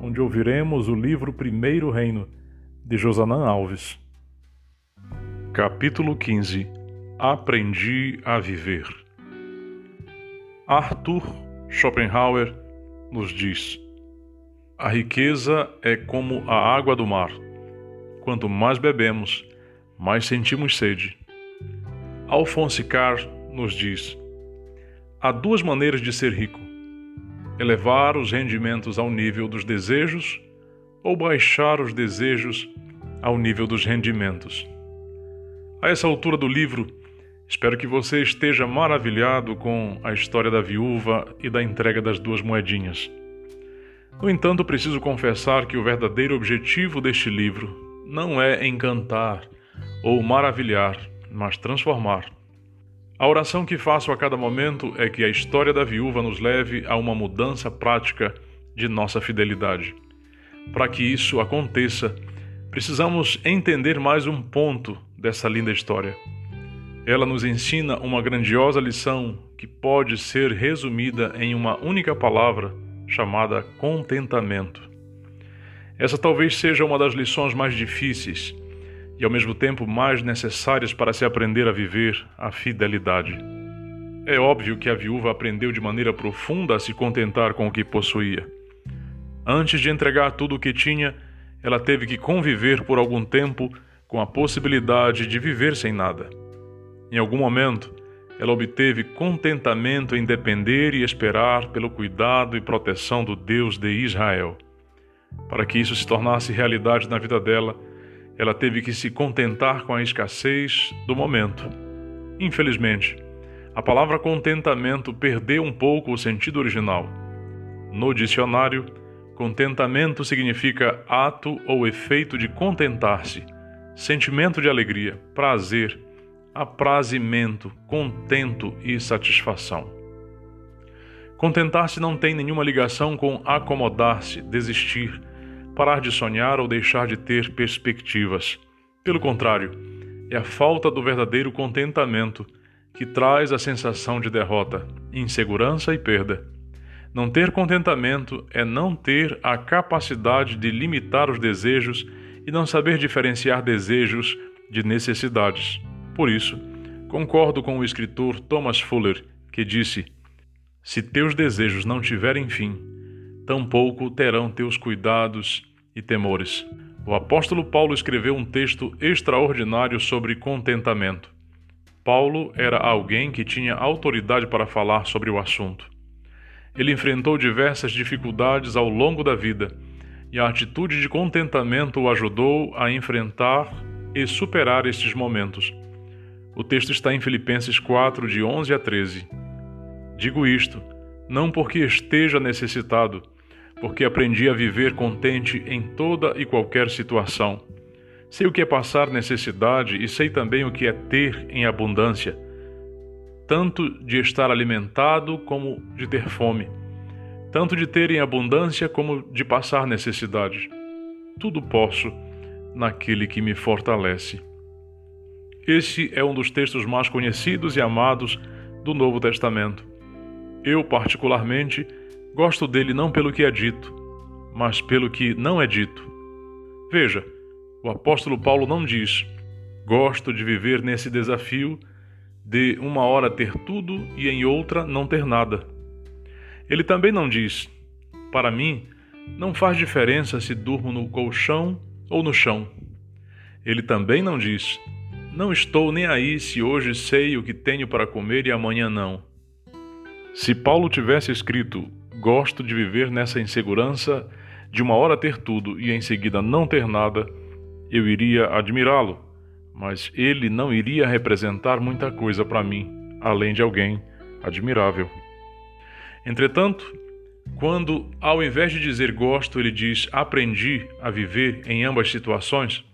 onde ouviremos o livro Primeiro Reino, de Josanã Alves. Capítulo 15 Aprendi a Viver Arthur Schopenhauer nos diz: A riqueza é como a água do mar. Quanto mais bebemos, mais sentimos sede. Alphonse Carr nos diz: Há duas maneiras de ser rico elevar os rendimentos ao nível dos desejos ou baixar os desejos ao nível dos rendimentos. A essa altura do livro, espero que você esteja maravilhado com a história da viúva e da entrega das duas moedinhas. No entanto, preciso confessar que o verdadeiro objetivo deste livro não é encantar ou maravilhar, mas transformar. A oração que faço a cada momento é que a história da viúva nos leve a uma mudança prática de nossa fidelidade. Para que isso aconteça, precisamos entender mais um ponto dessa linda história. Ela nos ensina uma grandiosa lição que pode ser resumida em uma única palavra chamada contentamento. Essa talvez seja uma das lições mais difíceis e ao mesmo tempo mais necessárias para se aprender a viver a fidelidade. É óbvio que a viúva aprendeu de maneira profunda a se contentar com o que possuía. Antes de entregar tudo o que tinha, ela teve que conviver por algum tempo com a possibilidade de viver sem nada. Em algum momento, ela obteve contentamento em depender e esperar pelo cuidado e proteção do Deus de Israel. Para que isso se tornasse realidade na vida dela, ela teve que se contentar com a escassez do momento. Infelizmente, a palavra contentamento perdeu um pouco o sentido original. No dicionário, contentamento significa ato ou efeito de contentar-se, sentimento de alegria, prazer, aprazimento, contento e satisfação. Contentar-se não tem nenhuma ligação com acomodar-se, desistir, parar de sonhar ou deixar de ter perspectivas. Pelo contrário, é a falta do verdadeiro contentamento que traz a sensação de derrota, insegurança e perda. Não ter contentamento é não ter a capacidade de limitar os desejos e não saber diferenciar desejos de necessidades. Por isso, concordo com o escritor Thomas Fuller, que disse: Se teus desejos não tiverem fim, tampouco terão teus cuidados e temores. O apóstolo Paulo escreveu um texto extraordinário sobre contentamento. Paulo era alguém que tinha autoridade para falar sobre o assunto. Ele enfrentou diversas dificuldades ao longo da vida e a atitude de contentamento o ajudou a enfrentar e superar estes momentos. O texto está em Filipenses 4, de 11 a 13. Digo isto, não porque esteja necessitado, porque aprendi a viver contente em toda e qualquer situação. Sei o que é passar necessidade e sei também o que é ter em abundância, tanto de estar alimentado como de ter fome, tanto de ter em abundância como de passar necessidade. Tudo posso naquele que me fortalece. Este é um dos textos mais conhecidos e amados do Novo Testamento. Eu, particularmente, Gosto dele não pelo que é dito, mas pelo que não é dito. Veja, o apóstolo Paulo não diz: Gosto de viver nesse desafio de uma hora ter tudo e em outra não ter nada. Ele também não diz: Para mim, não faz diferença se durmo no colchão ou no chão. Ele também não diz: Não estou nem aí se hoje sei o que tenho para comer e amanhã não. Se Paulo tivesse escrito Gosto de viver nessa insegurança de uma hora ter tudo e em seguida não ter nada. Eu iria admirá-lo, mas ele não iria representar muita coisa para mim, além de alguém admirável. Entretanto, quando, ao invés de dizer gosto, ele diz aprendi a viver em ambas situações,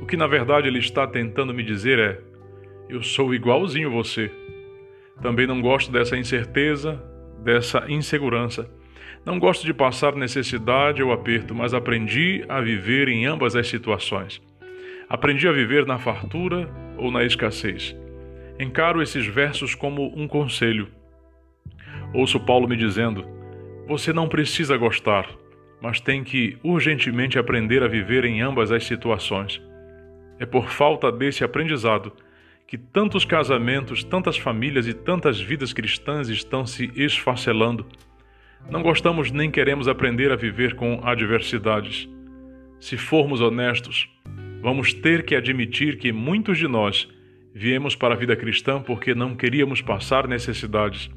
o que na verdade ele está tentando me dizer é: eu sou igualzinho você. Também não gosto dessa incerteza, dessa insegurança. Não gosto de passar necessidade ou aperto, mas aprendi a viver em ambas as situações. Aprendi a viver na fartura ou na escassez. Encaro esses versos como um conselho. Ouço Paulo me dizendo: Você não precisa gostar, mas tem que urgentemente aprender a viver em ambas as situações. É por falta desse aprendizado que tantos casamentos, tantas famílias e tantas vidas cristãs estão se esfacelando. Não gostamos nem queremos aprender a viver com adversidades. Se formos honestos, vamos ter que admitir que muitos de nós viemos para a vida cristã porque não queríamos passar necessidades,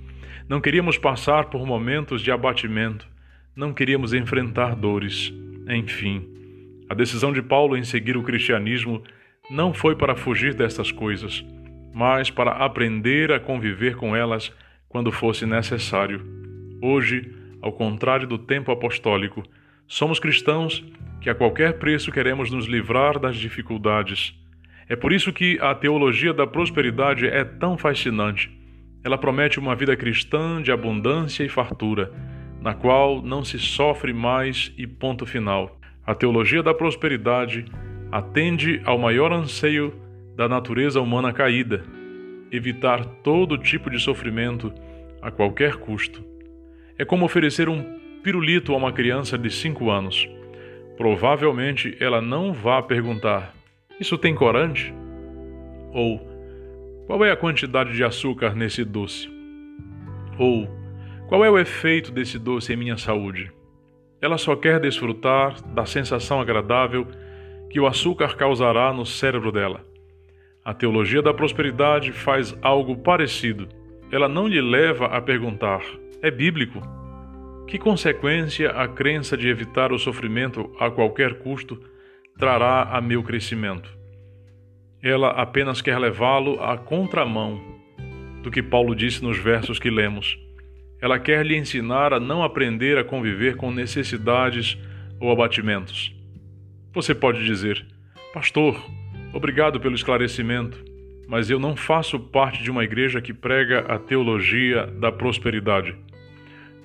não queríamos passar por momentos de abatimento, não queríamos enfrentar dores. Enfim, a decisão de Paulo em seguir o cristianismo não foi para fugir destas coisas, mas para aprender a conviver com elas quando fosse necessário. Hoje, ao contrário do tempo apostólico, somos cristãos que a qualquer preço queremos nos livrar das dificuldades. É por isso que a teologia da prosperidade é tão fascinante. Ela promete uma vida cristã de abundância e fartura, na qual não se sofre mais e ponto final. A teologia da prosperidade atende ao maior anseio da natureza humana caída, evitar todo tipo de sofrimento a qualquer custo. É como oferecer um pirulito a uma criança de 5 anos. Provavelmente ela não vá perguntar: Isso tem corante? Ou Qual é a quantidade de açúcar nesse doce? Ou Qual é o efeito desse doce em minha saúde? Ela só quer desfrutar da sensação agradável que o açúcar causará no cérebro dela. A teologia da prosperidade faz algo parecido. Ela não lhe leva a perguntar: é bíblico? Que consequência a crença de evitar o sofrimento a qualquer custo trará a meu crescimento? Ela apenas quer levá-lo à contramão do que Paulo disse nos versos que lemos. Ela quer lhe ensinar a não aprender a conviver com necessidades ou abatimentos. Você pode dizer: Pastor, obrigado pelo esclarecimento, mas eu não faço parte de uma igreja que prega a teologia da prosperidade.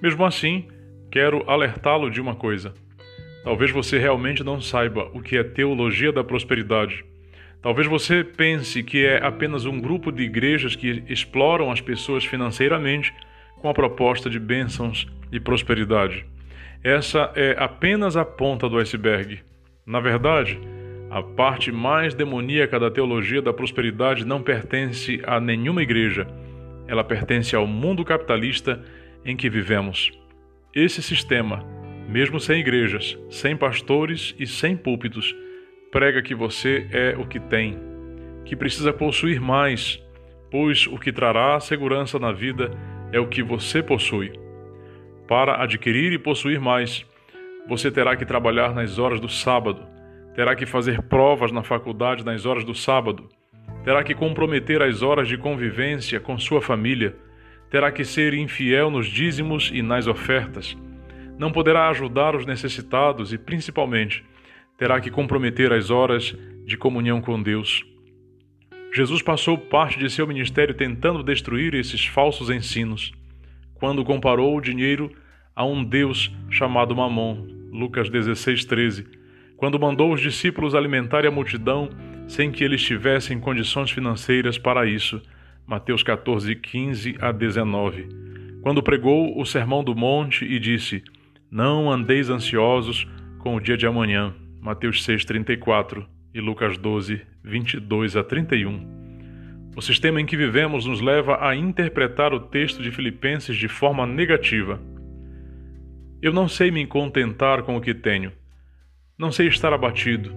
Mesmo assim, quero alertá-lo de uma coisa. Talvez você realmente não saiba o que é teologia da prosperidade. Talvez você pense que é apenas um grupo de igrejas que exploram as pessoas financeiramente com a proposta de bênçãos e prosperidade. Essa é apenas a ponta do iceberg. Na verdade, a parte mais demoníaca da teologia da prosperidade não pertence a nenhuma igreja. Ela pertence ao mundo capitalista em que vivemos. Esse sistema, mesmo sem igrejas, sem pastores e sem púlpitos, prega que você é o que tem, que precisa possuir mais, pois o que trará segurança na vida é o que você possui. Para adquirir e possuir mais, você terá que trabalhar nas horas do sábado, terá que fazer provas na faculdade nas horas do sábado, terá que comprometer as horas de convivência com sua família, terá que ser infiel nos dízimos e nas ofertas, não poderá ajudar os necessitados e, principalmente, terá que comprometer as horas de comunhão com Deus. Jesus passou parte de seu ministério tentando destruir esses falsos ensinos, quando comparou o dinheiro a um Deus chamado Mamon, Lucas 16, 13, quando mandou os discípulos alimentarem a multidão sem que eles tivessem condições financeiras para isso, Mateus 14, 15 a 19, quando pregou o Sermão do Monte e disse: Não andeis ansiosos com o dia de amanhã, Mateus 6, 34 e Lucas 12, 22 a 31. O sistema em que vivemos nos leva a interpretar o texto de Filipenses de forma negativa. Eu não sei me contentar com o que tenho. Não sei estar abatido.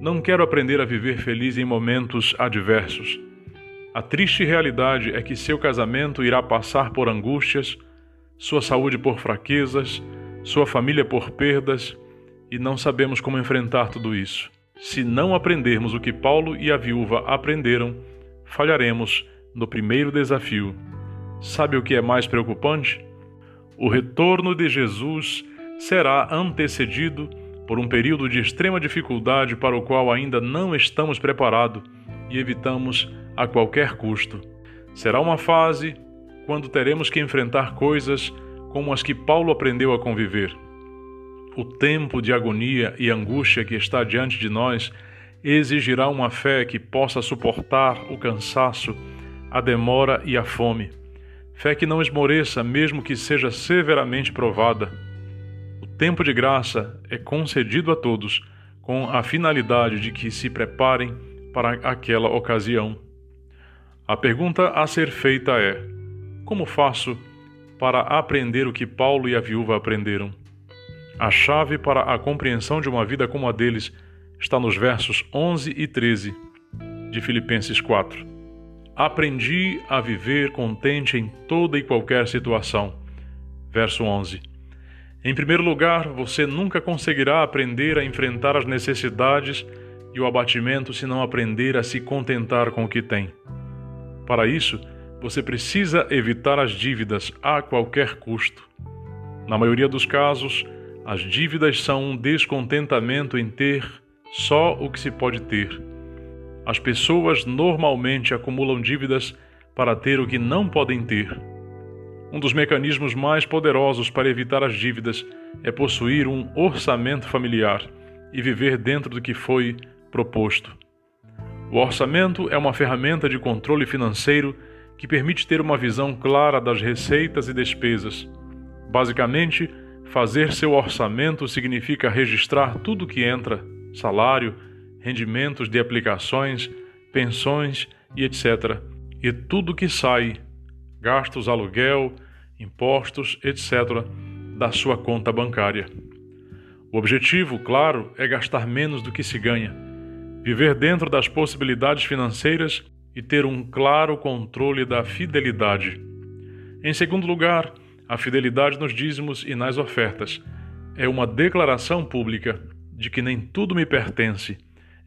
Não quero aprender a viver feliz em momentos adversos. A triste realidade é que seu casamento irá passar por angústias, sua saúde por fraquezas, sua família por perdas, e não sabemos como enfrentar tudo isso. Se não aprendermos o que Paulo e a viúva aprenderam, falharemos no primeiro desafio. Sabe o que é mais preocupante? O retorno de Jesus será antecedido por um período de extrema dificuldade para o qual ainda não estamos preparados e evitamos a qualquer custo. Será uma fase quando teremos que enfrentar coisas como as que Paulo aprendeu a conviver. O tempo de agonia e angústia que está diante de nós exigirá uma fé que possa suportar o cansaço, a demora e a fome. Fé que não esmoreça, mesmo que seja severamente provada. O tempo de graça é concedido a todos com a finalidade de que se preparem para aquela ocasião. A pergunta a ser feita é: como faço para aprender o que Paulo e a viúva aprenderam? A chave para a compreensão de uma vida como a deles está nos versos 11 e 13 de Filipenses 4. Aprendi a viver contente em toda e qualquer situação. Verso 11. Em primeiro lugar, você nunca conseguirá aprender a enfrentar as necessidades e o abatimento se não aprender a se contentar com o que tem. Para isso, você precisa evitar as dívidas a qualquer custo. Na maioria dos casos, as dívidas são um descontentamento em ter só o que se pode ter. As pessoas normalmente acumulam dívidas para ter o que não podem ter. Um dos mecanismos mais poderosos para evitar as dívidas é possuir um orçamento familiar e viver dentro do que foi proposto. O orçamento é uma ferramenta de controle financeiro que permite ter uma visão clara das receitas e despesas. Basicamente, fazer seu orçamento significa registrar tudo que entra, salário, rendimentos de aplicações, pensões e etc. E tudo que sai, gastos, aluguel, impostos, etc., da sua conta bancária. O objetivo, claro, é gastar menos do que se ganha viver dentro das possibilidades financeiras e ter um claro controle da fidelidade. Em segundo lugar, a fidelidade nos dízimos e nas ofertas é uma declaração pública de que nem tudo me pertence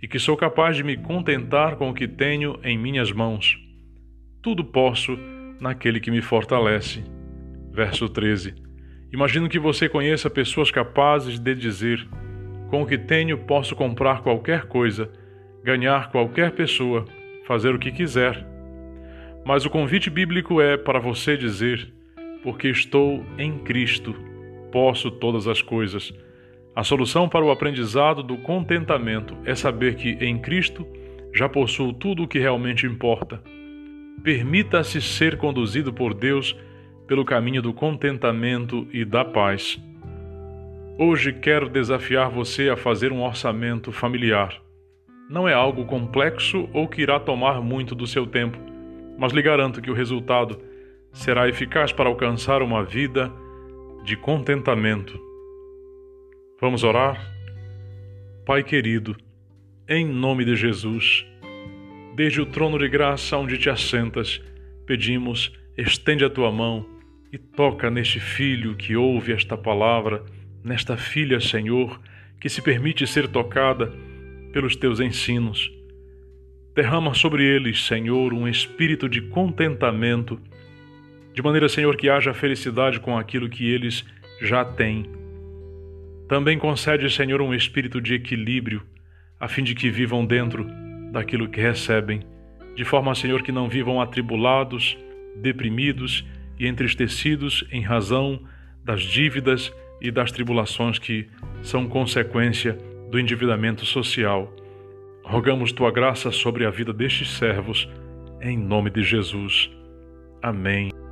e que sou capaz de me contentar com o que tenho em minhas mãos. Tudo posso naquele que me fortalece. Verso 13. Imagino que você conheça pessoas capazes de dizer: Com o que tenho posso comprar qualquer coisa ganhar qualquer pessoa, fazer o que quiser. Mas o convite bíblico é para você dizer: Porque estou em Cristo, posso todas as coisas. A solução para o aprendizado do contentamento é saber que em Cristo já possuo tudo o que realmente importa. Permita-se ser conduzido por Deus pelo caminho do contentamento e da paz. Hoje quero desafiar você a fazer um orçamento familiar não é algo complexo ou que irá tomar muito do seu tempo, mas lhe garanto que o resultado será eficaz para alcançar uma vida de contentamento. Vamos orar? Pai querido, em nome de Jesus, desde o trono de graça onde te assentas, pedimos, estende a tua mão e toca neste filho que ouve esta palavra, nesta filha, Senhor, que se permite ser tocada pelos teus ensinos. Derrama sobre eles, Senhor, um espírito de contentamento, de maneira, Senhor, que haja felicidade com aquilo que eles já têm. Também concede, Senhor, um espírito de equilíbrio, a fim de que vivam dentro daquilo que recebem, de forma, Senhor, que não vivam atribulados, deprimidos e entristecidos em razão das dívidas e das tribulações que são consequência do endividamento social. Rogamos tua graça sobre a vida destes servos, em nome de Jesus. Amém.